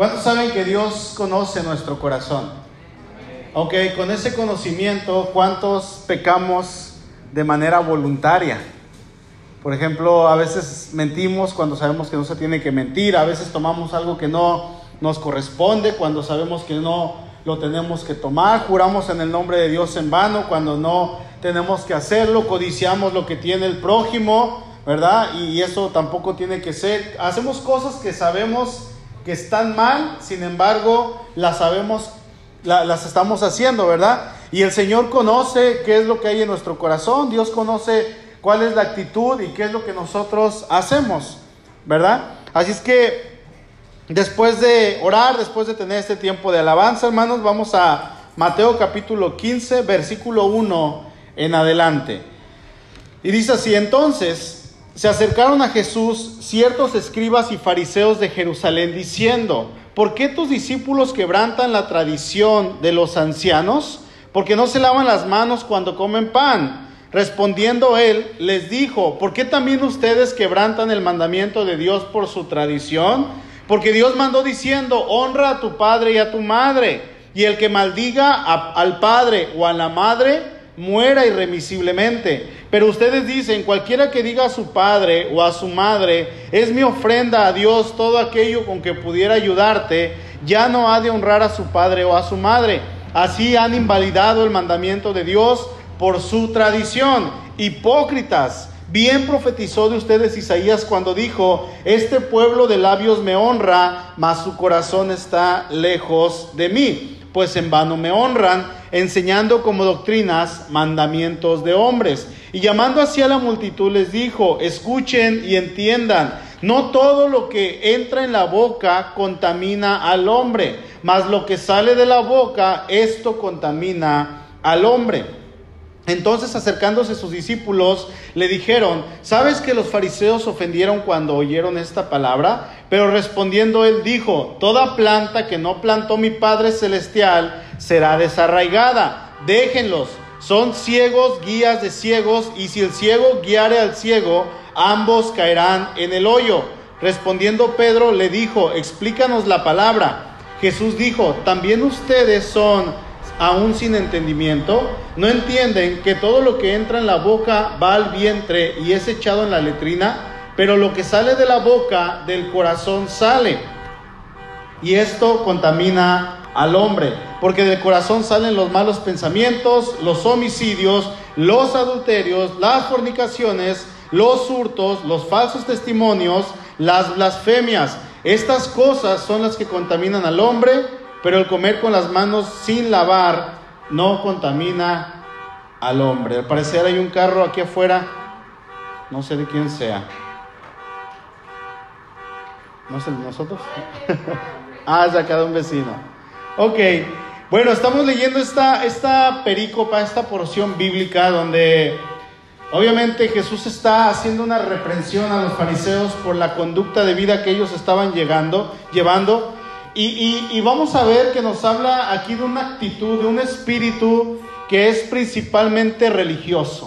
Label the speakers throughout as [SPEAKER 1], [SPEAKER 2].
[SPEAKER 1] ¿Cuántos saben que Dios conoce nuestro corazón? Aunque con ese conocimiento, ¿cuántos pecamos de manera voluntaria? Por ejemplo, a veces mentimos cuando sabemos que no se tiene que mentir, a veces tomamos algo que no nos corresponde cuando sabemos que no lo tenemos que tomar, juramos en el nombre de Dios en vano cuando no tenemos que hacerlo, codiciamos lo que tiene el prójimo, ¿verdad? Y eso tampoco tiene que ser. Hacemos cosas que sabemos que están mal, sin embargo, las sabemos, las estamos haciendo, ¿verdad? Y el Señor conoce qué es lo que hay en nuestro corazón, Dios conoce cuál es la actitud y qué es lo que nosotros hacemos, ¿verdad? Así es que después de orar, después de tener este tiempo de alabanza, hermanos, vamos a Mateo capítulo 15, versículo 1 en adelante. Y dice así, entonces se acercaron a Jesús ciertos escribas y fariseos de Jerusalén diciendo, ¿por qué tus discípulos quebrantan la tradición de los ancianos? Porque no se lavan las manos cuando comen pan. Respondiendo él, les dijo, ¿por qué también ustedes quebrantan el mandamiento de Dios por su tradición? Porque Dios mandó diciendo, honra a tu padre y a tu madre, y el que maldiga al padre o a la madre, muera irremisiblemente. Pero ustedes dicen, cualquiera que diga a su padre o a su madre, es mi ofrenda a Dios todo aquello con que pudiera ayudarte, ya no ha de honrar a su padre o a su madre. Así han invalidado el mandamiento de Dios por su tradición. Hipócritas, bien profetizó de ustedes Isaías cuando dijo, este pueblo de labios me honra, mas su corazón está lejos de mí, pues en vano me honran, enseñando como doctrinas mandamientos de hombres. Y llamando así a la multitud les dijo, escuchen y entiendan, no todo lo que entra en la boca contamina al hombre, mas lo que sale de la boca, esto contamina al hombre. Entonces acercándose sus discípulos le dijeron, ¿sabes que los fariseos ofendieron cuando oyeron esta palabra? Pero respondiendo él dijo, toda planta que no plantó mi Padre Celestial será desarraigada, déjenlos, son ciegos, guías de ciegos, y si el ciego guiare al ciego, ambos caerán en el hoyo. Respondiendo Pedro le dijo, explícanos la palabra. Jesús dijo, también ustedes son aún sin entendimiento, no entienden que todo lo que entra en la boca va al vientre y es echado en la letrina, pero lo que sale de la boca del corazón sale. Y esto contamina al hombre, porque del corazón salen los malos pensamientos, los homicidios, los adulterios, las fornicaciones, los hurtos, los falsos testimonios, las blasfemias. Estas cosas son las que contaminan al hombre pero el comer con las manos sin lavar no contamina al hombre. Al parecer hay un carro aquí afuera, no sé de quién sea. ¿No sé de nosotros? ah, es acá de un vecino. Ok, bueno, estamos leyendo esta, esta perícopa, esta porción bíblica donde obviamente Jesús está haciendo una reprensión a los fariseos por la conducta de vida que ellos estaban llegando, llevando y, vamos a ver que nos habla aquí de una actitud, de un espíritu que es principalmente religioso,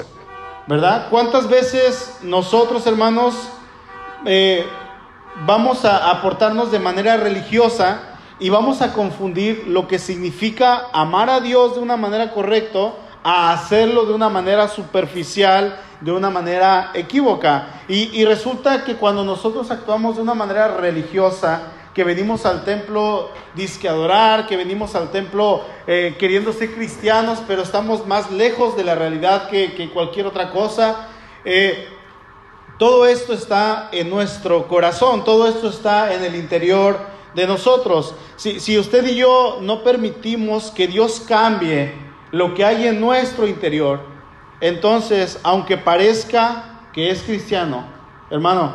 [SPEAKER 1] ¿verdad? ¿Cuántas veces nosotros, hermanos, eh, vamos a aportarnos de manera religiosa y vamos a confundir lo que significa amar a Dios de una manera correcta a hacerlo de una manera superficial, de una manera equívoca? Y, y resulta que cuando nosotros actuamos de una manera religiosa, que venimos al templo disque adorar, que venimos al templo eh, queriendo ser cristianos, pero estamos más lejos de la realidad que, cualquier otra cosa. Eh, todo esto está en nuestro corazón, todo esto está en el interior de nosotros. Si, si usted y yo no permitimos que Dios cambie lo que hay en nuestro interior, entonces, aunque parezca que es cristiano, hermano,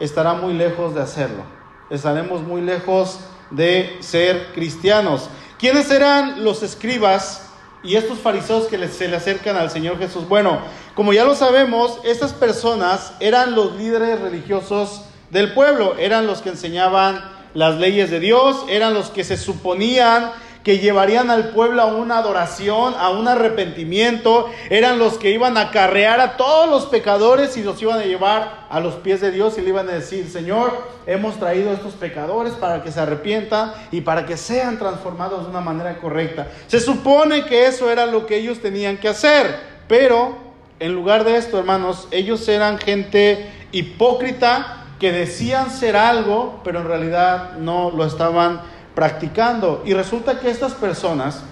[SPEAKER 1] estará muy lejos de hacerlo estaremos muy lejos de ser cristianos. ¿Quiénes eran los escribas y estos fariseos que se le acercan al Señor Jesús? Bueno, como ya lo sabemos, estas personas eran los líderes religiosos del pueblo, eran los que enseñaban las leyes de Dios, eran los que se suponían que llevarían al pueblo a una adoración, a un arrepentimiento, eran los que iban a acarrear a todos los pecadores y los iban a llevar a los pies de Dios y le iban a decir, Señor, hemos traído a estos pecadores para que se arrepientan y para que sean transformados de una manera correcta. Se supone que eso era lo que ellos tenían que hacer, pero en lugar de esto, hermanos, ellos eran gente hipócrita que decían ser algo, pero en realidad no lo estaban practicando. Y resulta que estas personas,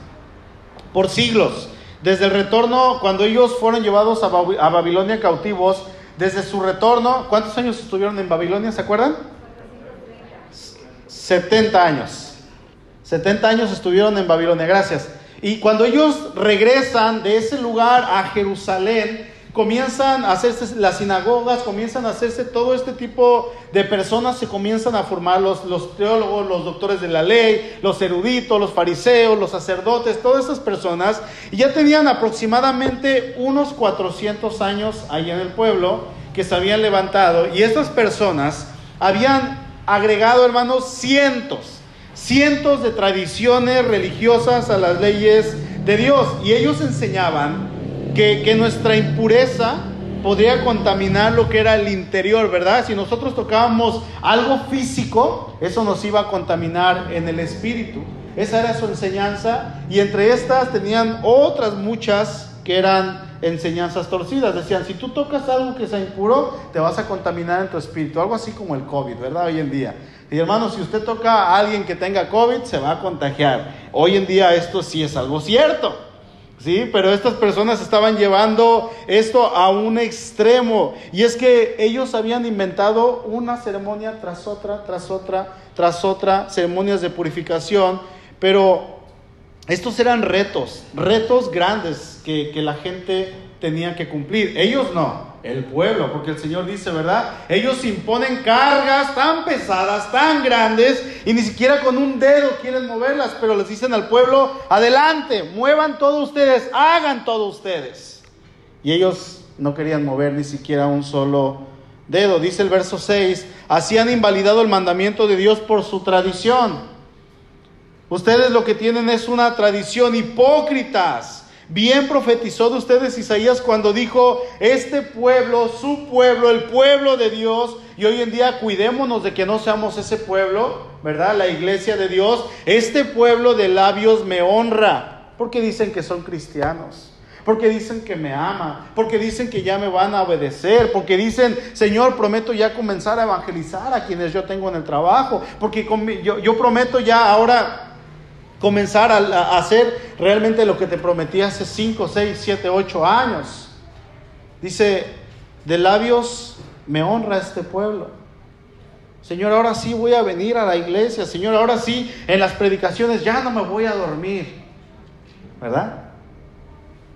[SPEAKER 1] por siglos, desde el retorno, cuando ellos fueron llevados a, Babilonia cautivos, desde su retorno, ¿cuántos años estuvieron en Babilonia? ¿Se acuerdan? 70 años. 70 años estuvieron en Babilonia, gracias. Y cuando ellos regresan de ese lugar a Jerusalén, comienzan a hacerse las sinagogas, comienzan a hacerse todo este tipo de personas, se comienzan a formar los, teólogos, los doctores de la ley, los eruditos, los fariseos, los sacerdotes, todas esas personas, y ya tenían aproximadamente unos 400 años ahí en el pueblo que se habían levantado, y estas personas habían agregado, hermanos, cientos, cientos de tradiciones religiosas a las leyes de Dios, y ellos enseñaban que, nuestra impureza podría contaminar lo que era el interior, ¿verdad? Si nosotros tocábamos algo físico, eso nos iba a contaminar en el espíritu. Esa era su enseñanza y entre estas tenían otras muchas que eran enseñanzas torcidas. Decían, si tú tocas algo que sea impuro, te vas a contaminar en tu espíritu. Algo así como el COVID, ¿verdad? Hoy en día. Y hermano, si usted toca a alguien que tenga COVID, se va a contagiar. Hoy en día esto sí es algo cierto. Sí, pero estas personas estaban llevando esto a un extremo. Y es que ellos habían inventado una ceremonia tras otra, tras otra, tras otra, ceremonias de purificación. Pero estos eran retos, retos grandes que, que la gente tenía que cumplir. Ellos no el pueblo, porque el Señor dice, ¿verdad? Ellos imponen cargas tan pesadas, tan grandes, y ni siquiera con un dedo quieren moverlas, pero les dicen al pueblo, adelante, muevan todo ustedes, hagan todo ustedes. Y ellos no querían mover ni siquiera un solo dedo. Dice el verso 6, así han invalidado el mandamiento de Dios por su tradición. Ustedes lo que tienen es una tradición hipócritas Bien profetizó de ustedes Isaías cuando dijo, este pueblo, su pueblo, el pueblo de Dios, y hoy en día cuidémonos de que no seamos ese pueblo, ¿verdad? La iglesia de Dios, este pueblo de labios me honra, porque dicen que son cristianos. Porque dicen que me ama, porque dicen que ya me van a obedecer, porque dicen, Señor, prometo ya comenzar a evangelizar a quienes yo tengo en el trabajo, porque yo, yo prometo ya ahora comenzar a, hacer realmente lo que te prometí hace 5, 6, 7, 8 años. Dice, de labios me honra este pueblo. Señor, ahora sí voy a venir a la iglesia. Señor, ahora sí en las predicaciones ya no me voy a dormir. ¿Verdad?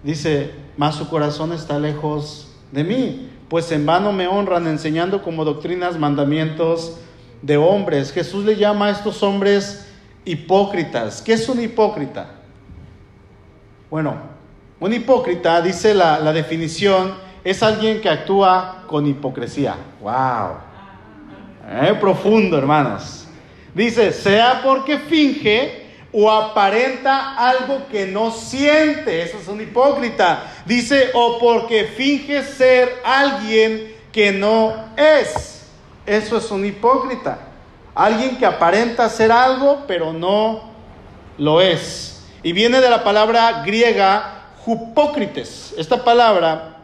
[SPEAKER 1] Dice, mas su corazón está lejos de mí, pues en vano me honran enseñando como doctrinas mandamientos de hombres. Jesús le llama a estos hombres hipócritas. ¿Qué es un hipócrita? Bueno, un hipócrita, dice la, definición, es alguien que actúa con hipocresía. ¡Wow! Eh, profundo, hermanos. Dice, sea porque finge o aparenta algo que no siente. Eso es un hipócrita. Dice, o porque finge ser alguien que no es. Eso es un hipócrita. Alguien que aparenta ser algo, pero no lo es. Y viene de la palabra griega hipócrites. Esta palabra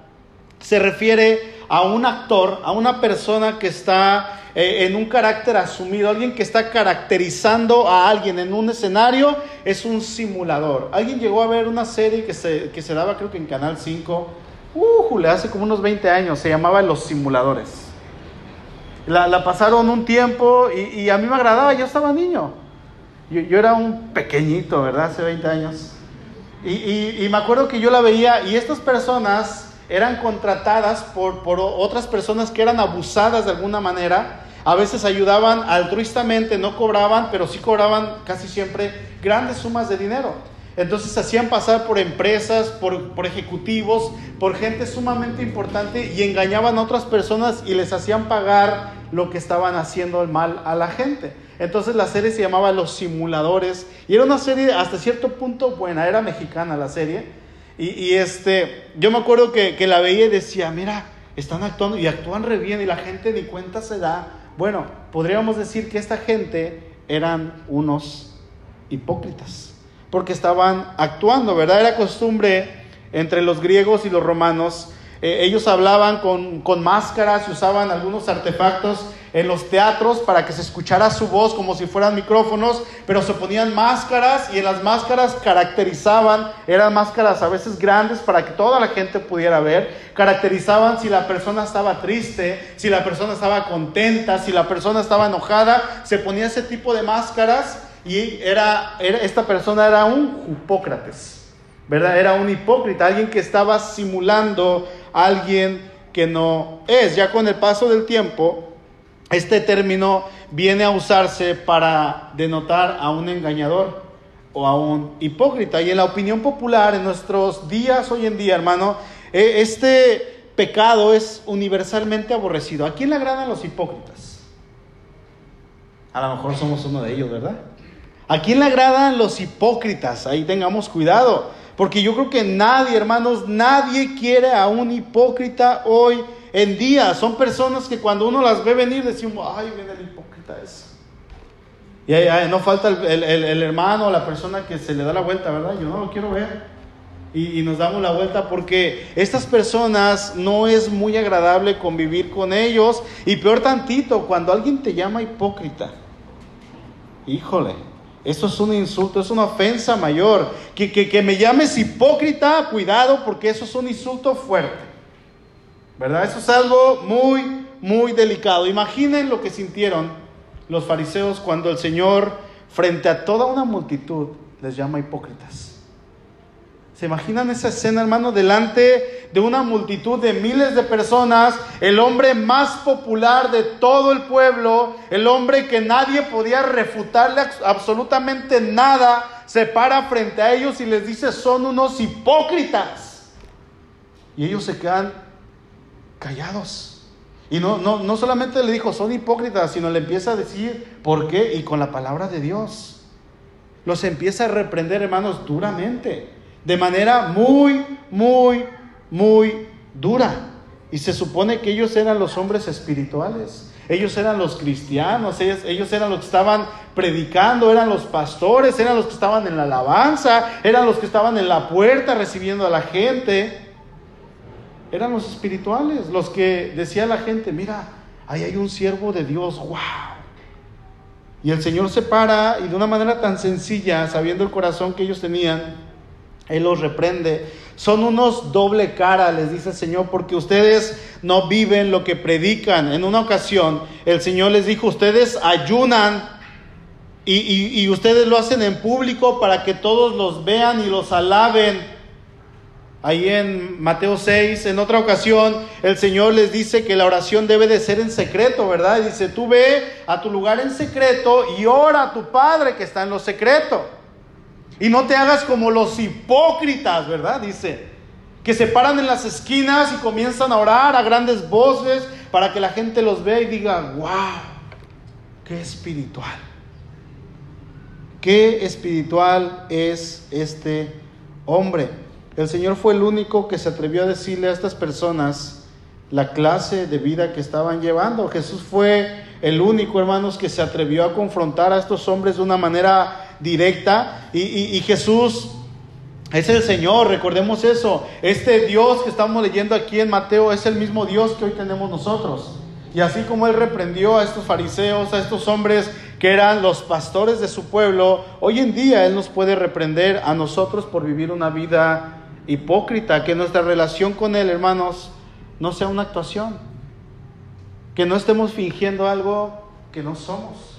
[SPEAKER 1] se refiere a un actor, a una persona que está eh, en un carácter asumido, alguien que está caracterizando a alguien en un escenario, es un simulador. Alguien llegó a ver una serie que se, que se daba creo que en Canal 5, uh, hace como unos 20 años, se llamaba Los Simuladores. La, pasaron un tiempo y, a mí me agradaba, yo estaba niño. Yo, era un pequeñito, ¿verdad? Hace 20 años. Y, me acuerdo que yo la veía y estas personas eran contratadas por, por otras personas que eran abusadas de alguna manera. A veces ayudaban altruistamente, no cobraban, pero sí cobraban casi siempre grandes sumas de dinero. Entonces se hacían pasar por empresas, por, por, ejecutivos, por gente sumamente importante y engañaban a otras personas y les hacían pagar lo que estaban haciendo el mal a la gente. Entonces la serie se llamaba Los Simuladores y era una serie hasta cierto punto buena, era mexicana la serie. Y, este, yo me acuerdo que, que la veía y decía, mira, están actuando y actúan re bien y la gente ni cuenta se da. Bueno, podríamos decir que esta gente eran unos hipócritas, porque estaban actuando, ¿verdad? Era costumbre entre los griegos y los romanos eh, ellos hablaban con, con máscaras y usaban algunos artefactos en los teatros para que se escuchara su voz como si fueran micrófonos, pero se ponían máscaras y en las máscaras caracterizaban, eran máscaras a veces grandes para que toda la gente pudiera ver, caracterizaban si la persona estaba triste, si la persona estaba contenta, si la persona estaba enojada, se ponía ese tipo de máscaras y era, era esta persona era un hipócrates, ¿verdad? Era un hipócrita, alguien que estaba simulando alguien que no es. Ya con el paso del tiempo, este término viene a usarse para denotar a un engañador o a un hipócrita. Y en la opinión popular, en nuestros días hoy en día, hermano, eh, este pecado es universalmente aborrecido. ¿A quién le agradan los hipócritas? A lo mejor somos uno de ellos, ¿verdad? ¿A quién le agradan los hipócritas? Ahí tengamos cuidado. Porque yo creo que nadie, hermanos, nadie quiere a un hipócrita hoy en día. Son personas que cuando uno las ve venir decimos, ay, viene el hipócrita ese. Y ahí, no falta el, el, hermano o la persona que se le da la vuelta, ¿verdad? Yo no lo quiero ver. Y, y, nos damos la vuelta porque estas personas no es muy agradable convivir con ellos. Y peor tantito, cuando alguien te llama hipócrita, híjole, eso es un insulto, es una ofensa mayor. Que, que, me llames hipócrita, cuidado, porque eso es un insulto fuerte. ¿Verdad? Eso es algo muy, muy delicado. Imaginen lo que sintieron los fariseos cuando el Señor, frente a toda una multitud, les llama hipócritas. ¿Se imaginan esa escena, hermano? Delante de una multitud de miles de personas, el hombre más popular de todo el pueblo, el hombre que nadie podía refutarle absolutamente nada, se para frente a ellos y les dice, son unos hipócritas. Y ellos se quedan callados. Y no, no, no solamente le dijo, son hipócritas, sino le empieza a decir, ¿por qué? Y con la palabra de Dios. Los empieza a reprender, hermanos, duramente de manera muy, muy, muy dura. Y se supone que ellos eran los hombres espirituales. Ellos eran los cristianos, ellos, eran los que estaban predicando, eran los pastores, eran los que estaban en la alabanza, eran los que estaban en la puerta recibiendo a la gente. Eran los espirituales, los que decía la gente, mira, ahí hay un siervo de Dios, wow. Y el Señor se para y de una manera tan sencilla, sabiendo el corazón que ellos tenían, él los reprende. Son unos doble cara, les dice el Señor, porque ustedes no viven lo que predican. En una ocasión, el Señor les dijo, ustedes ayunan y, ustedes lo hacen en público para que todos los vean y los alaben. Ahí en Mateo 6, en otra ocasión, el Señor les dice que la oración debe de ser en secreto, ¿verdad? Dice, tú ve a tu lugar en secreto y ora a tu Padre que está en lo secreto. Y no te hagas como los hipócritas, ¿verdad? Dice, que se paran en las esquinas y comienzan a orar a grandes voces para que la gente los vea y diga, wow, qué espiritual. Qué espiritual es este hombre. El Señor fue el único que se atrevió a decirle a estas personas la clase de vida que estaban llevando. Jesús fue el único, hermanos, que se atrevió a confrontar a estos hombres de una manera directa. Y, Jesús es el Señor, recordemos eso. Este Dios que estamos leyendo aquí en Mateo es el mismo Dios que hoy tenemos nosotros. Y así como Él reprendió a estos fariseos, a estos hombres que eran los pastores de su pueblo, hoy en día Él nos puede reprender a nosotros por vivir una vida hipócrita, que nuestra relación con Él, hermanos, no sea una actuación, que no estemos fingiendo algo que no somos.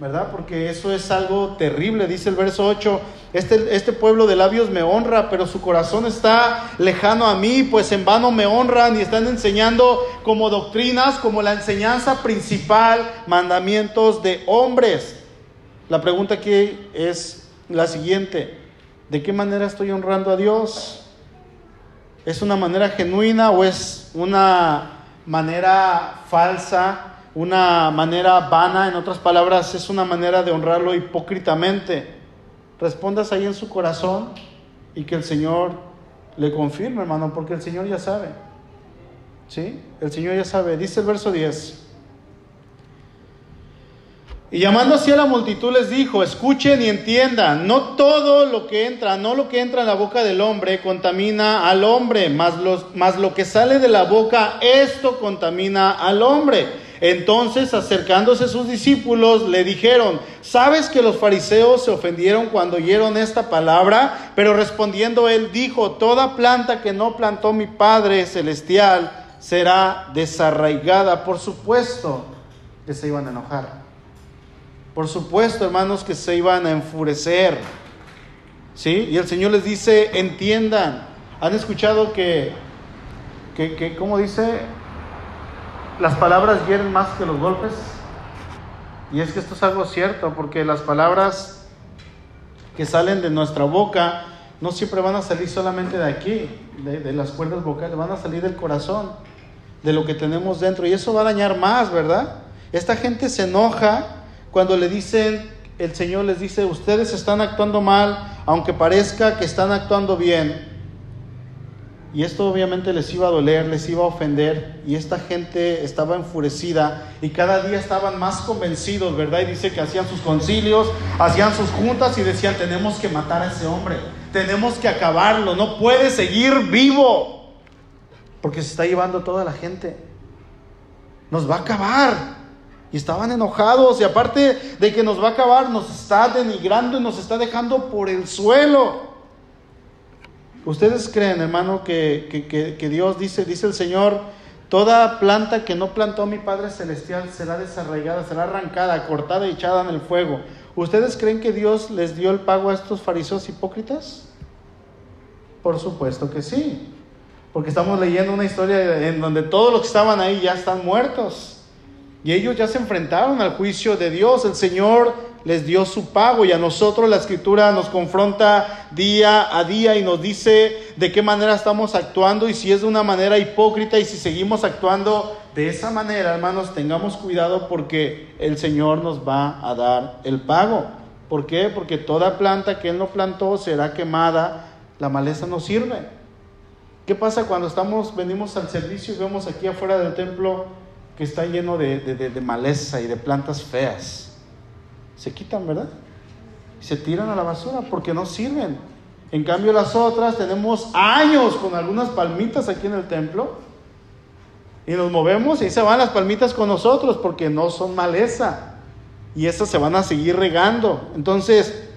[SPEAKER 1] ¿Verdad? Porque eso es algo terrible, dice el verso 8, este, este pueblo de labios me honra, pero su corazón está lejano a mí, pues en vano me honran y están enseñando como doctrinas, como la enseñanza principal, mandamientos de hombres. La pregunta aquí es la siguiente, ¿de qué manera estoy honrando a Dios? ¿Es una manera genuina o es una manera falsa, una manera vana, en otras palabras, es una manera de honrarlo hipócritamente. Respondas ahí en su corazón y que el Señor le confirme, hermano, porque el Señor ya sabe. ¿Sí? El Señor ya sabe. Dice el verso 10. Y llamando así a la multitud les dijo, escuchen y entiendan, no todo lo que entra, no lo que entra en la boca del hombre contamina al hombre, más, los, más lo que sale de la boca, esto contamina al hombre. Entonces, acercándose sus discípulos, le dijeron, ¿sabes que los fariseos se ofendieron cuando oyeron esta palabra? Pero respondiendo él dijo, toda planta que no plantó mi Padre Celestial será desarraigada. Por supuesto que se iban a enojar. Por supuesto, hermanos, que se iban a enfurecer. ¿Sí? Y el Señor les dice, entiendan. ¿Han escuchado que, que, que ¿cómo dice? Las palabras hieren más que los golpes. Y es que esto es algo cierto, porque las palabras que salen de nuestra boca no siempre van a salir solamente de aquí, de, las cuerdas vocales, van a salir del corazón, de lo que tenemos dentro. Y eso va a dañar más, ¿verdad? Esta gente se enoja cuando le dicen, el Señor les dice, ustedes están actuando mal, aunque parezca que están actuando bien. Y esto obviamente les iba a doler, les iba a ofender, y esta gente estaba enfurecida y cada día estaban más convencidos, ¿verdad? Y dice que hacían sus concilios, hacían sus juntas y decían, tenemos que matar a ese hombre, tenemos que acabarlo, no puede seguir vivo, porque se está llevando toda la gente. Nos va a acabar. Y estaban enojados y aparte de que nos va a acabar, nos está denigrando y nos está dejando por el suelo. ¿Ustedes creen, hermano, que, que, que, Dios dice, dice el Señor, toda planta que no plantó mi Padre Celestial será desarraigada, será arrancada, cortada y echada en el fuego? ¿Ustedes creen que Dios les dio el pago a estos fariseos hipócritas? Por supuesto que sí, porque estamos leyendo una historia en donde todos los que estaban ahí ya están muertos. Y ellos ya se enfrentaron al juicio de Dios. El Señor les dio su pago y a nosotros la escritura nos confronta día a día y nos dice de qué manera estamos actuando y si es de una manera hipócrita y si seguimos actuando de esa manera, hermanos, tengamos cuidado porque el Señor nos va a dar el pago. ¿Por qué? Porque toda planta que Él no plantó será quemada, la maleza no sirve. ¿Qué pasa cuando estamos, venimos al servicio y vemos aquí afuera del templo que está lleno de, de, maleza y de plantas feas. Se quitan, ¿verdad? se tiran a la basura porque no sirven. En cambio las otras tenemos años con algunas palmitas aquí en el templo y nos movemos y se van las palmitas con nosotros porque no son maleza y esas se van a seguir regando. Entonces,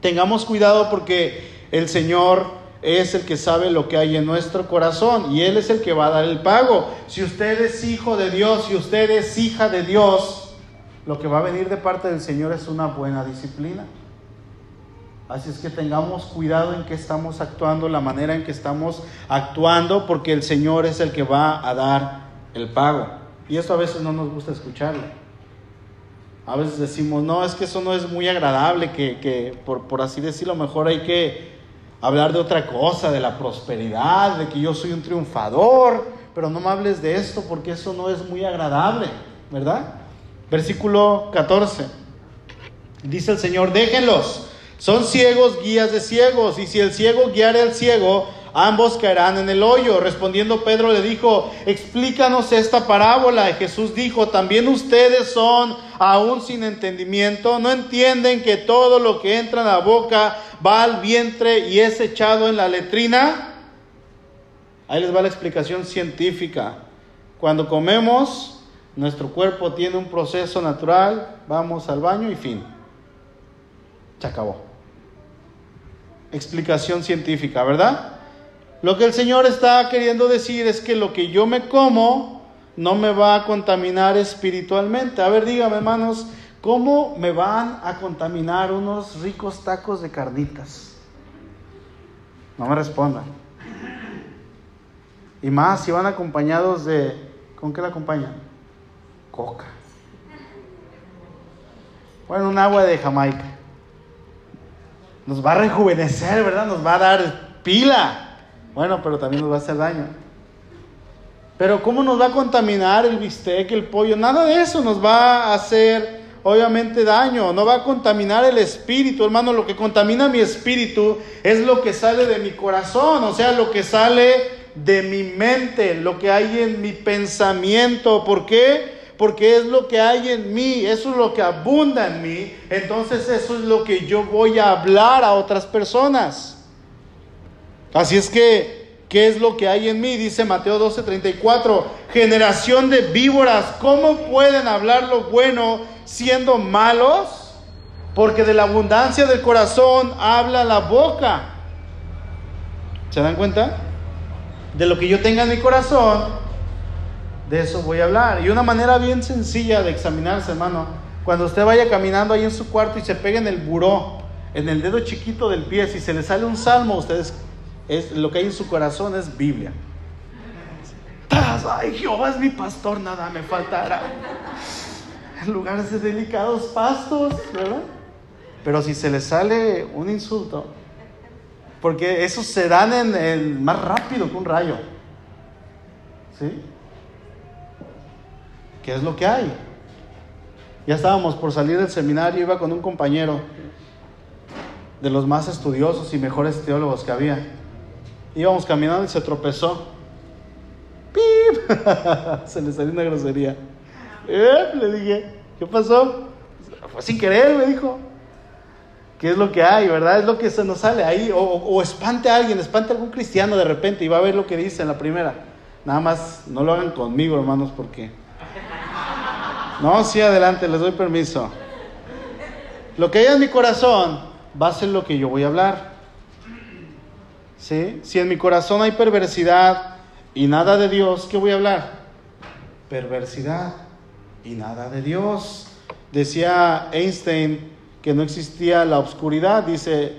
[SPEAKER 1] tengamos cuidado porque el Señor es el que sabe lo que hay en nuestro corazón y Él es el que va a dar el pago. Si usted es hijo de Dios, si usted es hija de Dios, lo que va a venir de parte del Señor es una buena disciplina. Así es que tengamos cuidado en que estamos actuando, la manera en que estamos actuando, porque el Señor es el que va a dar el pago. Y eso a veces no nos gusta escucharlo. A veces decimos, no, es que eso no es muy agradable, que, que por, por así decirlo, mejor hay que hablar de otra cosa, de la prosperidad, de que yo soy un triunfador, pero no me hables de esto porque eso no es muy agradable, ¿verdad? Versículo 14. Dice el Señor, déjenlos, son ciegos, guías de ciegos, y si el ciego guiare al ciego, ambos caerán en el hoyo. Respondiendo Pedro le dijo, explícanos esta parábola. Y Jesús dijo, también ustedes son aún sin entendimiento, no entienden que todo lo que entra en la boca va al vientre y es echado en la letrina. Ahí les va la explicación científica. Cuando comemos, nuestro cuerpo tiene un proceso natural, vamos al baño y fin. Se acabó. Explicación científica, ¿verdad? Lo que el Señor está queriendo decir es que lo que yo me como no me va a contaminar espiritualmente. A ver, dígame, hermanos, ¿cómo me van a contaminar unos ricos tacos de carnitas? No me respondan. Y más si van acompañados de... ¿Con qué la acompañan? Coca. Bueno, un agua de Jamaica. Nos va a rejuvenecer, ¿verdad? Nos va a dar pila. Bueno, pero también nos va a hacer daño. Pero ¿cómo nos va a contaminar el bistec, el pollo? Nada de eso nos va a hacer obviamente daño, no va a contaminar el espíritu, hermano. Lo que contamina mi espíritu es lo que sale de mi corazón, o sea, lo que sale de mi mente, lo que hay en mi pensamiento. ¿Por qué? Porque es lo que hay en mí, eso es lo que abunda en mí. Entonces eso es lo que yo voy a hablar a otras personas. Así es que ¿Qué es lo que hay en mí? Dice Mateo 12:34, generación de víboras, ¿cómo pueden hablar lo bueno siendo malos? Porque de la abundancia del corazón habla la boca. ¿Se dan cuenta? De lo que yo tenga en mi corazón, de eso voy a hablar. Y una manera bien sencilla de examinarse, hermano, cuando usted vaya caminando ahí en su cuarto y se pegue en el buró, en el dedo chiquito del pie, si se le sale un salmo, ustedes es, lo que hay en su corazón es Biblia. Ay, Jehová es mi pastor, nada me faltará. En lugares de delicados pastos, ¿verdad? Pero si se le sale un insulto, porque esos se dan en, más rápido que un rayo. ¿Sí? ¿Qué es lo que hay? Ya estábamos por salir del seminario, iba con un compañero de los más estudiosos y mejores teólogos que había. Íbamos caminando y se tropezó. ¡Pip! se le salió una grosería. ¡Eh! Le dije, ¿qué pasó? Fue sin querer, me dijo. ¿Qué es lo que hay, verdad? Es lo que se nos sale ahí. O, espante a alguien, espante a algún cristiano de repente y va a ver lo que dice en la primera. Nada más no lo hagan conmigo, hermanos, porque. No, sí, adelante, les doy permiso. Lo que hay en mi corazón va a ser lo que yo voy a hablar. Si en mi corazón hay perversidad y nada de Dios, ¿qué voy a hablar? Perversidad y nada de Dios. Decía Einstein que no existía la oscuridad, dice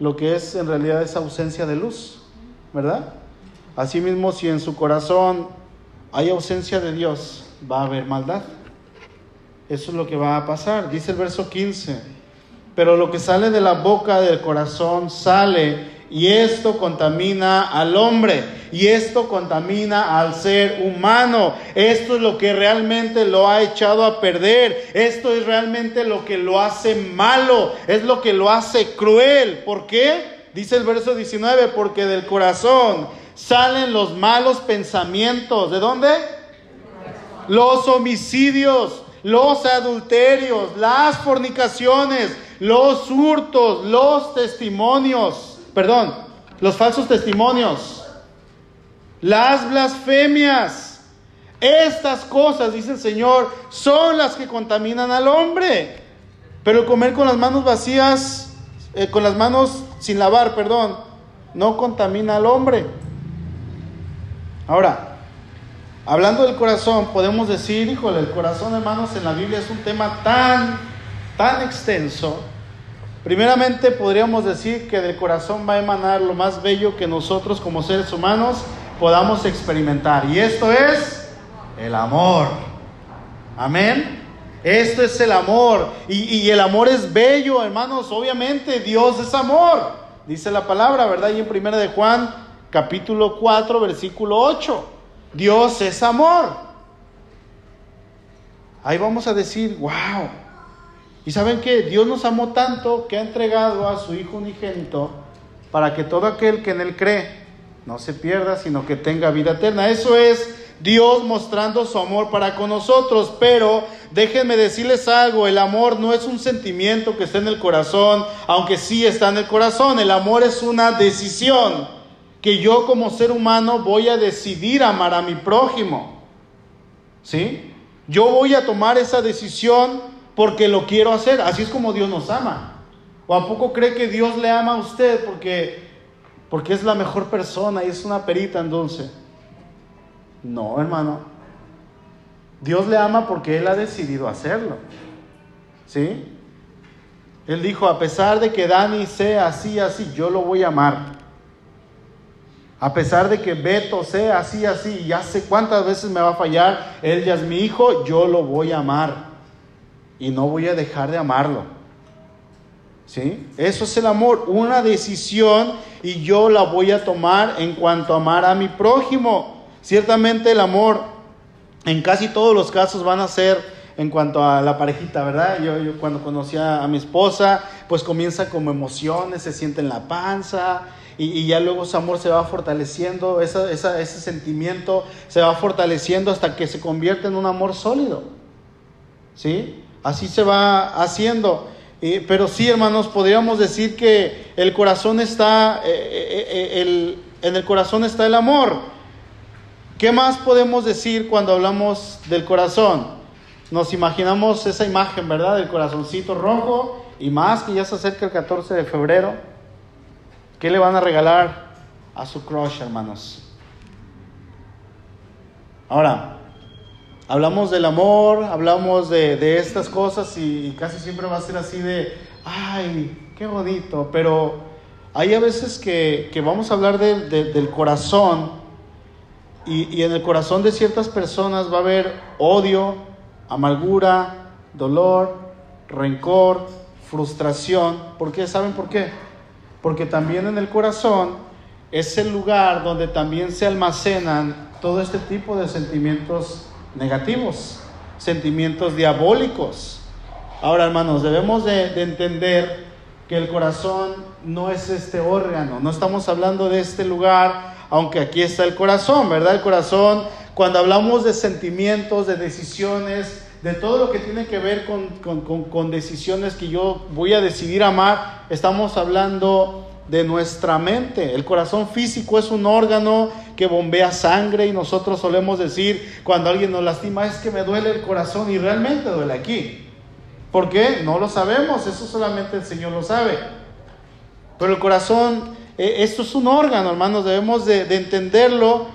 [SPEAKER 1] lo que es en realidad es ausencia de luz, ¿verdad? Asimismo, si en su corazón hay ausencia de Dios, va a haber maldad. Eso es lo que va a pasar. Dice el verso 15, pero lo que sale de la boca del corazón sale y esto contamina al hombre. Y esto contamina al ser humano. Esto es lo que realmente lo ha echado a perder. Esto es realmente lo que lo hace malo. Es lo que lo hace cruel. ¿Por qué? Dice el verso 19, porque del corazón salen los malos pensamientos. ¿De dónde? Los homicidios, los adulterios, las fornicaciones, los hurtos, los testimonios perdón, los falsos testimonios, las blasfemias. Estas cosas, dice el Señor, son las que contaminan al hombre. Pero comer con las manos vacías, eh, con las manos sin lavar, perdón, no contamina al hombre. Ahora, hablando del corazón, podemos decir, híjole, el corazón, hermanos, en la Biblia es un tema tan, tan extenso Primeramente podríamos decir que del corazón va a emanar lo más bello que nosotros como seres humanos podamos experimentar. Y esto es el amor. Amén. Esto es el amor. Y, el amor es bello, hermanos. Obviamente Dios es amor. Dice la palabra, ¿verdad? Y en primera de Juan, capítulo 4, versículo 8. Dios es amor. Ahí vamos a decir, wow, y saben que Dios nos amó tanto que ha entregado a su Hijo unigénito para que todo aquel que en Él cree no se pierda, sino que tenga vida eterna. Eso es Dios mostrando su amor para con nosotros. Pero déjenme decirles algo, el amor no es un sentimiento que está en el corazón, aunque sí está en el corazón. El amor es una decisión que yo como ser humano voy a decidir amar a mi prójimo. ¿Sí? Yo voy a tomar esa decisión porque lo quiero hacer. Así es como Dios nos ama. ¿O a poco cree que Dios le ama a usted porque, porque es la mejor persona y es una perita en dulce? No, hermano. Dios le ama porque Él ha decidido hacerlo. ¿Sí? Él dijo, a pesar de que Dani sea así, así, yo lo voy a amar. A pesar de que Beto sea así, así, ya sé cuántas veces me va a fallar, él ya es mi hijo, yo lo voy a amar y no voy a dejar de amarlo. ¿Sí? Eso es el amor, una decisión y yo la voy a tomar en cuanto a amar a mi prójimo. Ciertamente el amor en casi todos los casos van a ser en cuanto a la parejita, ¿verdad? Yo, cuando conocí a, mi esposa, pues comienza como emociones, se siente en la panza, y, ya luego su amor se va fortaleciendo, ese sentimiento se va fortaleciendo hasta que se convierte en un amor sólido. ¿Sí? Así se va haciendo. pero sí, hermanos, podríamos decir que el corazón está, eh, eh, eh, en el corazón está el amor. ¿Qué más podemos decir cuando hablamos del corazón? Nos imaginamos esa imagen, ¿verdad? Del corazoncito rojo y más que ya se acerca el 14 de febrero. ¿Qué le van a regalar a su crush, hermanos? Ahora, hablamos del amor, hablamos de, estas cosas y, casi siempre va a ser así de, ay, qué bonito, pero hay a veces que, vamos a hablar del corazón y, y en el corazón de ciertas personas va a haber odio, amargura, dolor, rencor, frustración. ¿Por qué? ¿Saben por qué? Porque también en el corazón es el lugar donde también se almacenan todo este tipo de sentimientos negativos, sentimientos diabólicos. Ahora, hermanos, debemos de, entender que el corazón no es este órgano, no estamos hablando de este lugar, aunque aquí está el corazón, ¿verdad? El corazón, cuando hablamos de sentimientos, de decisiones, de todo lo que tiene que ver con, decisiones que yo voy a decidir amar, estamos hablando de nuestra mente. El corazón físico es un órgano que bombea sangre y nosotros solemos decir cuando alguien nos lastima es que me duele el corazón y realmente duele aquí. ¿Por qué? No lo sabemos, eso solamente el Señor lo sabe. Pero el corazón, eh, esto es un órgano, hermanos, debemos de, de entenderlo.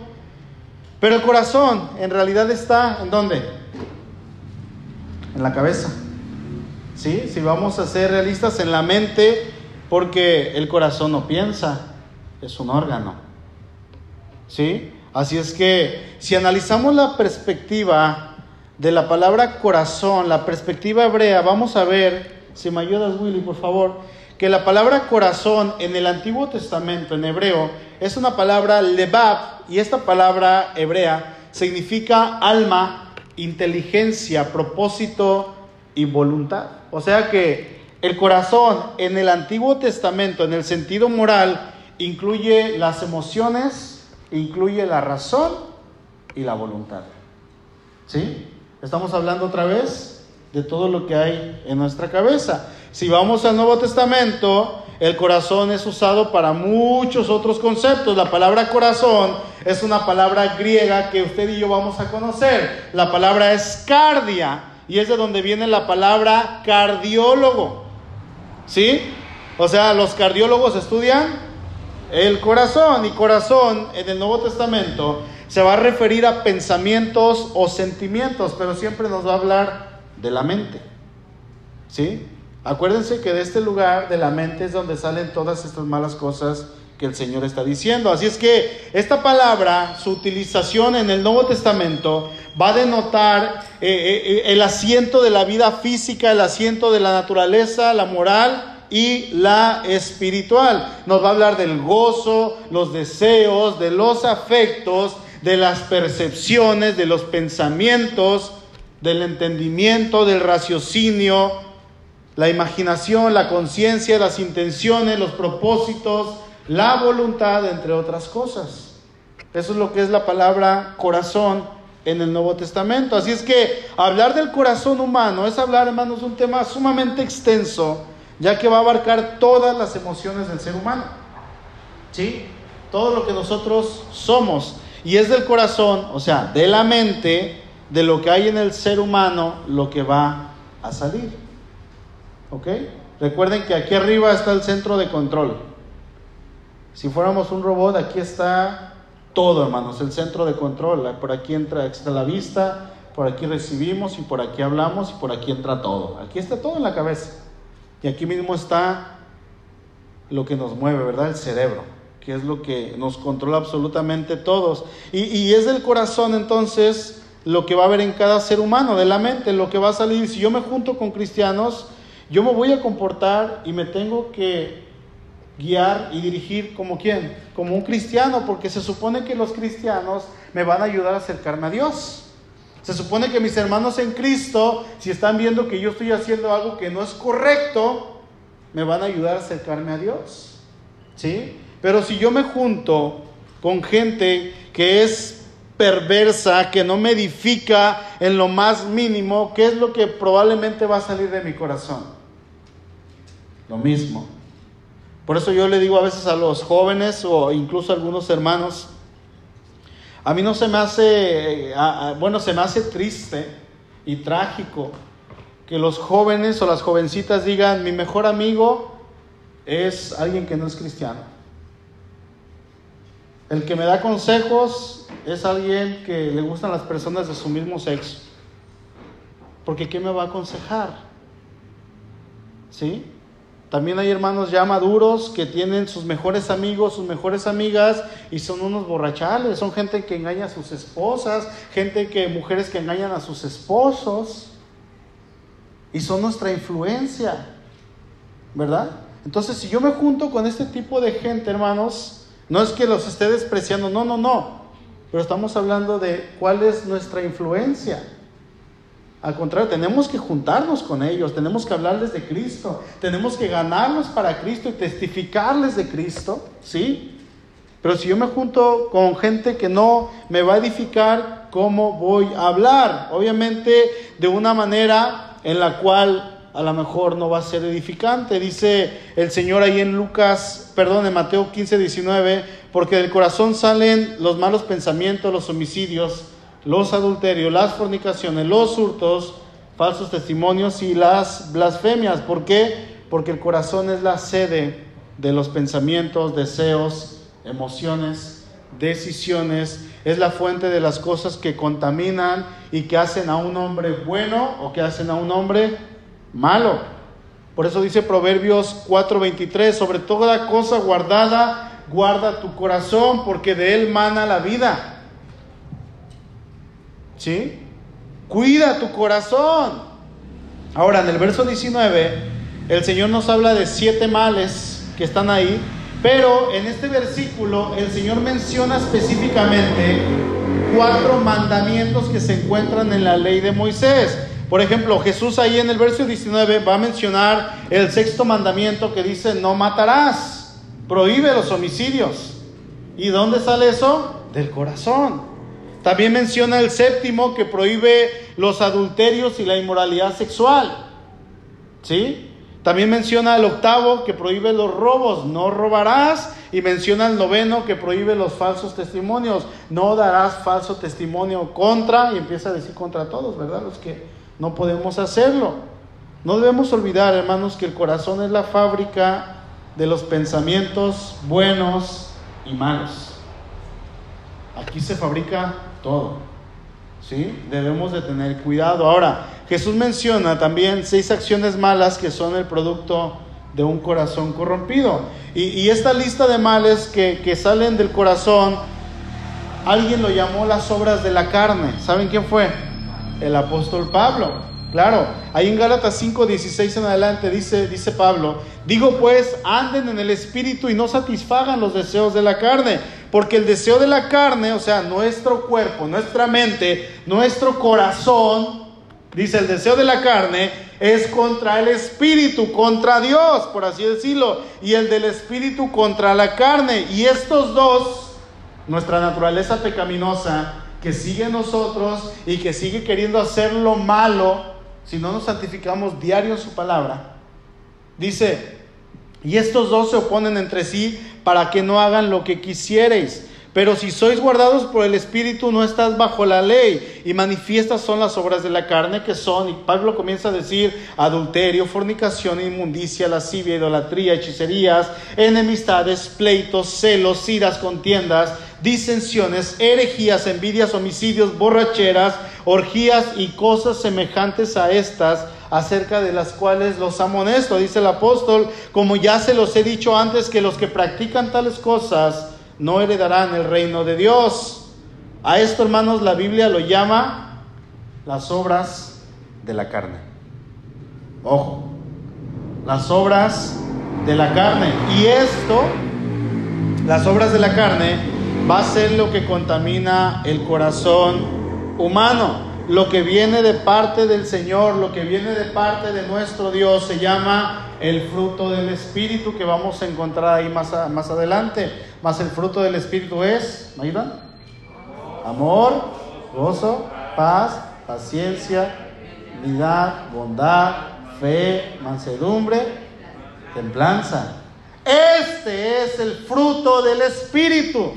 [SPEAKER 1] Pero el corazón en realidad está en dónde? En la cabeza. ¿Sí? Si vamos a ser realistas en la mente, porque el corazón no piensa, es un órgano. ¿Sí? Así es que si analizamos la perspectiva de la palabra corazón, la perspectiva hebrea, vamos a ver, si me ayudas Willy, por favor, que la palabra corazón en el Antiguo Testamento, en hebreo, es una palabra lebab, y esta palabra hebrea significa alma, inteligencia, propósito y voluntad. O sea que el corazón en el Antiguo Testamento, en el sentido moral, incluye las emociones, incluye la razón y la voluntad. ¿Sí? Estamos hablando otra vez de todo lo que hay en nuestra cabeza. Si vamos al Nuevo Testamento, el corazón es usado para muchos otros conceptos. La palabra corazón es una palabra griega que usted y yo vamos a conocer. La palabra es cardia y es de donde viene la palabra cardiólogo. ¿Sí? O sea, los cardiólogos estudian el corazón y corazón en el Nuevo Testamento se va a referir a pensamientos o sentimientos, pero siempre nos va a hablar de la mente. ¿Sí? Acuérdense que de este lugar, de la mente, es donde salen todas estas malas cosas que el Señor está diciendo. Así es que esta palabra, su utilización en el Nuevo Testamento, va a denotar eh, eh, eh, el asiento de la vida física, el asiento de la naturaleza, la moral y la espiritual. Nos va a hablar del gozo, los deseos, de los afectos, de las percepciones, de los pensamientos, del entendimiento, del raciocinio, la imaginación, la conciencia, las intenciones, los propósitos, la voluntad, entre otras cosas. Eso es lo que es la palabra corazón en el Nuevo Testamento. Así es que hablar del corazón humano es hablar, hermanos, un tema sumamente extenso, ya que va a abarcar todas las emociones del ser humano. ¿Sí? Todo lo que nosotros somos. Y es del corazón, o sea, de la mente, de lo que hay en el ser humano, lo que va a salir. ¿Ok? Recuerden que aquí arriba está el centro de control. Si fuéramos un robot, aquí está todo, hermanos, el centro de control. Por aquí entra, está la vista, por aquí recibimos y por aquí hablamos y por aquí entra todo. Aquí está todo en la cabeza. Y aquí mismo está lo que nos mueve, ¿verdad? El cerebro, que es lo que nos controla absolutamente todos. Y, y es del corazón entonces lo que va a haber en cada ser humano, de la mente, lo que va a salir. Si yo me junto con cristianos, yo me voy a comportar y me tengo que guiar y dirigir como quién? Como un cristiano, porque se supone que los cristianos me van a ayudar a acercarme a Dios. Se supone que mis hermanos en Cristo, si están viendo que yo estoy haciendo algo que no es correcto, me van a ayudar a acercarme a Dios. ¿Sí? Pero si yo me junto con gente que es perversa, que no me edifica en lo más mínimo, ¿qué es lo que probablemente va a salir de mi corazón? Lo mismo. Por eso yo le digo a veces a los jóvenes o incluso a algunos hermanos, a mí no se me hace, bueno, se me hace triste y trágico que los jóvenes o las jovencitas digan, mi mejor amigo es alguien que no es cristiano. El que me da consejos es alguien que le gustan las personas de su mismo sexo. Porque ¿qué me va a aconsejar? ¿Sí? También hay hermanos ya maduros que tienen sus mejores amigos, sus mejores amigas y son unos borrachales, son gente que engaña a sus esposas, gente que mujeres que engañan a sus esposos y son nuestra influencia, ¿verdad? Entonces, si yo me junto con este tipo de gente, hermanos, no es que los esté despreciando, no, no, no, pero estamos hablando de cuál es nuestra influencia. Al contrario, tenemos que juntarnos con ellos, tenemos que hablarles de Cristo, tenemos que ganarlos para Cristo y testificarles de Cristo, ¿sí? Pero si yo me junto con gente que no me va a edificar, ¿cómo voy a hablar? Obviamente de una manera en la cual a lo mejor no va a ser edificante. Dice el Señor ahí en Lucas, perdón, en Mateo 15, 19, porque del corazón salen los malos pensamientos, los homicidios, los adulterios, las fornicaciones, los hurtos, falsos testimonios y las blasfemias. ¿Por qué? Porque el corazón es la sede de los pensamientos, deseos, emociones, decisiones, es la fuente de las cosas que contaminan y que hacen a un hombre bueno o que hacen a un hombre malo. Por eso dice Proverbios 4:23, sobre toda cosa guardada, guarda tu corazón, porque de él mana la vida. ¿Sí? Cuida tu corazón. Ahora, en el verso 19, el Señor nos habla de siete males que están ahí, pero en este versículo el Señor menciona específicamente cuatro mandamientos que se encuentran en la ley de Moisés. Por ejemplo, Jesús ahí en el verso 19 va a mencionar el sexto mandamiento que dice, no matarás, prohíbe los homicidios. ¿Y dónde sale eso? Del corazón. También menciona el séptimo que prohíbe los adulterios y la inmoralidad sexual. ¿Sí? También menciona el octavo que prohíbe los robos, no robarás. Y menciona el noveno que prohíbe los falsos testimonios, no darás falso testimonio contra, y empieza a decir contra todos, ¿verdad? Los que no podemos hacerlo. No debemos olvidar, hermanos, que el corazón es la fábrica de los pensamientos buenos y malos. Aquí se fabrica todo. ¿Sí? Debemos de tener cuidado. Ahora, Jesús menciona también seis acciones malas que son el producto de un corazón corrompido. Y, esta lista de males que, que salen del corazón, alguien lo llamó las obras de la carne. ¿Saben quién fue? El apóstol Pablo. Claro, ahí en Gálatas 5, 16 en adelante dice, dice Pablo, digo pues, anden en el espíritu y no satisfagan los deseos de la carne, porque el deseo de la carne, o sea, nuestro cuerpo, nuestra mente, nuestro corazón, dice el deseo de la carne, es contra el espíritu, contra Dios, por así decirlo, y el del espíritu contra la carne. Y estos dos, nuestra naturaleza pecaminosa, que sigue en nosotros y que sigue queriendo hacer lo malo, si no nos santificamos diario en su palabra, dice, y estos dos se oponen entre sí para que no hagan lo que quisierais. Pero si sois guardados por el Espíritu, no estás bajo la ley. Y manifiestas son las obras de la carne que son, y Pablo comienza a decir, adulterio, fornicación, inmundicia, lascivia, idolatría, hechicerías, enemistades, pleitos, celos, iras, contiendas, disensiones, herejías, envidias, homicidios, borracheras, orgías y cosas semejantes a estas, acerca de las cuales los amonesto, dice el apóstol, como ya se los he dicho antes, que los que practican tales cosas no heredarán el reino de Dios. A esto, hermanos, la Biblia lo llama las obras de la carne. Ojo, las obras de la carne. Y esto, las obras de la carne, va a ser lo que contamina el corazón humano. Lo que viene de parte del Señor, lo que viene de parte de nuestro Dios, se llama el fruto del Espíritu que vamos a encontrar ahí más, más adelante. Más el fruto del Espíritu es, ¿me Amor, gozo, paz, paciencia, unidad, bondad, fe, mansedumbre, templanza. Este es el fruto del Espíritu.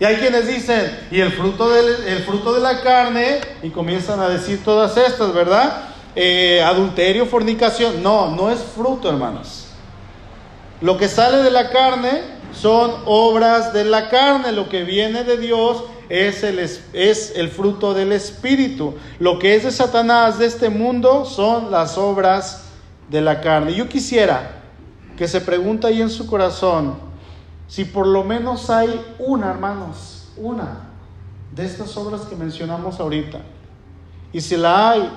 [SPEAKER 1] Y hay quienes dicen, y el fruto, del, el fruto de la carne, y comienzan a decir todas estas, ¿verdad? Eh, adulterio, fornicación. No, no es fruto, hermanos. Lo que sale de la carne son obras de la carne. Lo que viene de Dios es el, es el fruto del Espíritu. Lo que es de Satanás, de este mundo, son las obras de la carne. Yo quisiera que se pregunte ahí en su corazón si por lo menos hay una, hermanos, una de estas obras que mencionamos ahorita. Y si la hay,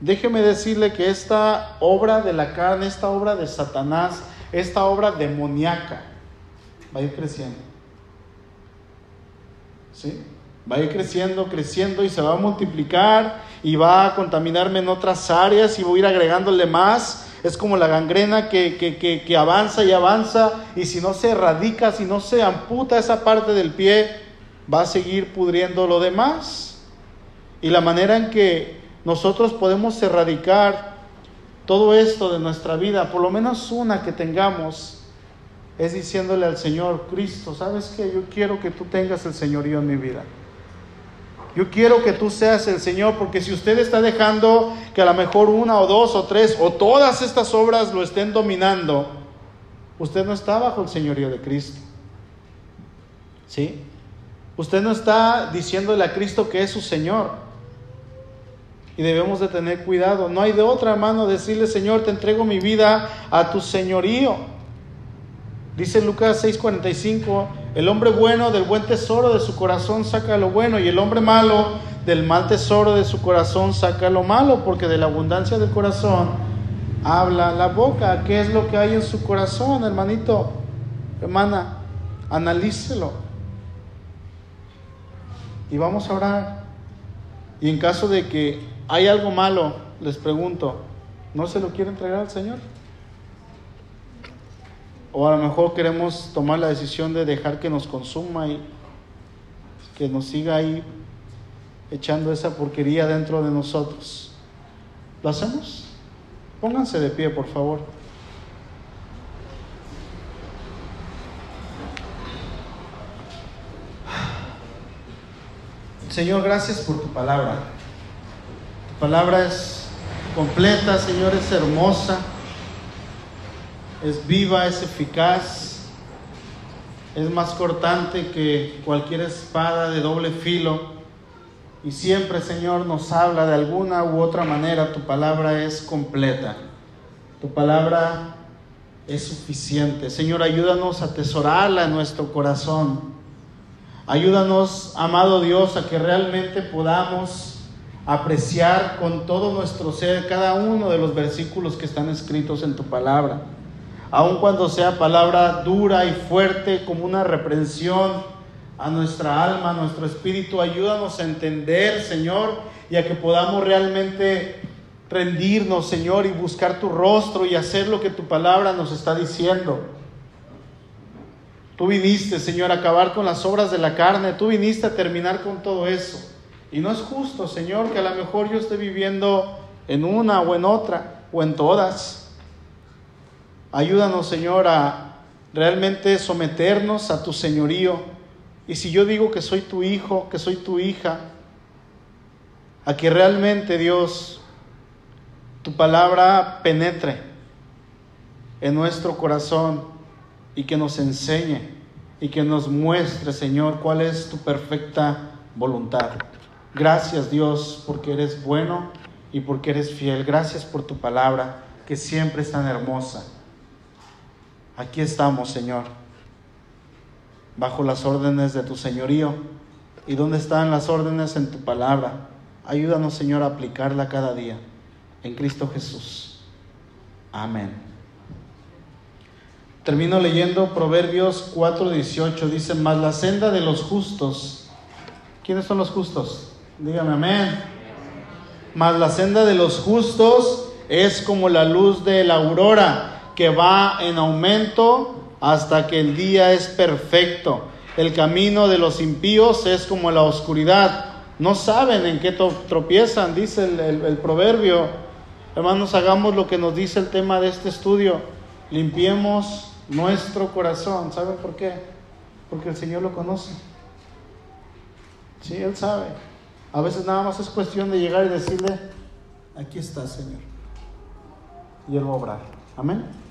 [SPEAKER 1] déjeme decirle que esta obra de la carne, esta obra de Satanás, esta obra demoníaca, va a ir creciendo. ¿Sí? Va a ir creciendo, creciendo y se va a multiplicar y va a contaminarme en otras áreas y voy a ir agregándole más es como la gangrena que, que, avanza y avanza y si no se erradica, si no se amputa esa parte del pie, va a seguir pudriendo lo demás. Y la manera en que nosotros podemos erradicar todo esto de nuestra vida, por lo menos una que tengamos, es diciéndole al Señor, Cristo, ¿sabes que Yo quiero que tú tengas el señorío en mi vida. Yo quiero que tú seas el Señor, porque si usted está dejando que a lo mejor una o dos o tres o todas estas obras lo estén dominando, usted no está bajo el señorío de Cristo. ¿Sí? Usted no está diciéndole a Cristo que es su Señor. Y debemos de tener cuidado. No hay de otra mano decirle, Señor, te entrego mi vida a tu señorío. Dice Lucas 6:45, el hombre bueno del buen tesoro de su corazón saca lo bueno y el hombre malo del mal tesoro de su corazón saca lo malo, porque de la abundancia del corazón habla la boca. ¿Qué es lo que hay en su corazón, hermanito? Hermana, analícelo. Y vamos a orar. Y en caso de que hay algo malo, les pregunto, ¿no se lo quiere entregar al Señor? O a lo mejor queremos tomar la decisión de dejar que nos consuma y que nos siga ahí echando esa porquería dentro de nosotros. ¿Lo hacemos? Pónganse de pie, por favor. Señor, gracias por tu palabra. Tu palabra es completa, Señor, es hermosa es viva, es eficaz, es más cortante que cualquier espada de doble filo. Y siempre, Señor, nos habla de alguna u otra manera. Tu palabra es completa. Tu palabra es suficiente. Señor, ayúdanos a atesorarla en nuestro corazón. Ayúdanos, amado Dios, a que realmente podamos apreciar con todo nuestro ser cada uno de los versículos que están escritos en tu palabra aun cuando sea palabra dura y fuerte como una reprensión a nuestra alma, a nuestro espíritu, ayúdanos a entender, Señor, y a que podamos realmente rendirnos, Señor, y buscar tu rostro y hacer lo que tu palabra nos está diciendo. Tú viniste, Señor, a acabar con las obras de la carne, tú viniste a terminar con todo eso. Y no es justo, Señor, que a lo mejor yo esté viviendo en una o en otra o en todas. Ayúdanos, Señor, a realmente someternos a tu señorío. Y si yo digo que soy tu hijo, que soy tu hija, a que realmente, Dios, tu palabra penetre en nuestro corazón y que nos enseñe y que nos muestre, Señor, cuál es tu perfecta voluntad. Gracias, Dios, porque eres bueno y porque eres fiel. Gracias por tu palabra, que siempre es tan hermosa. Aquí estamos, Señor, bajo las órdenes de tu señorío. ¿Y dónde están las órdenes en tu palabra? Ayúdanos, Señor, a aplicarla cada día. En Cristo Jesús. Amén. Termino leyendo Proverbios 4:18. Dice, más la senda de los justos. ¿Quiénes son los justos? Dígame amén. Mas la senda de los justos es como la luz de la aurora, que va en aumento hasta que el día es perfecto. El camino de los impíos es como la oscuridad. No saben en qué tropiezan, dice el, proverbio. Hermanos, hagamos lo que nos dice el tema de este estudio. Limpiemos nuestro corazón. ¿Saben por qué? Porque el Señor lo conoce. Sí, Él sabe. A veces nada más es cuestión de llegar y decirle, aquí está, Señor. Y Él va a obrar. Amén.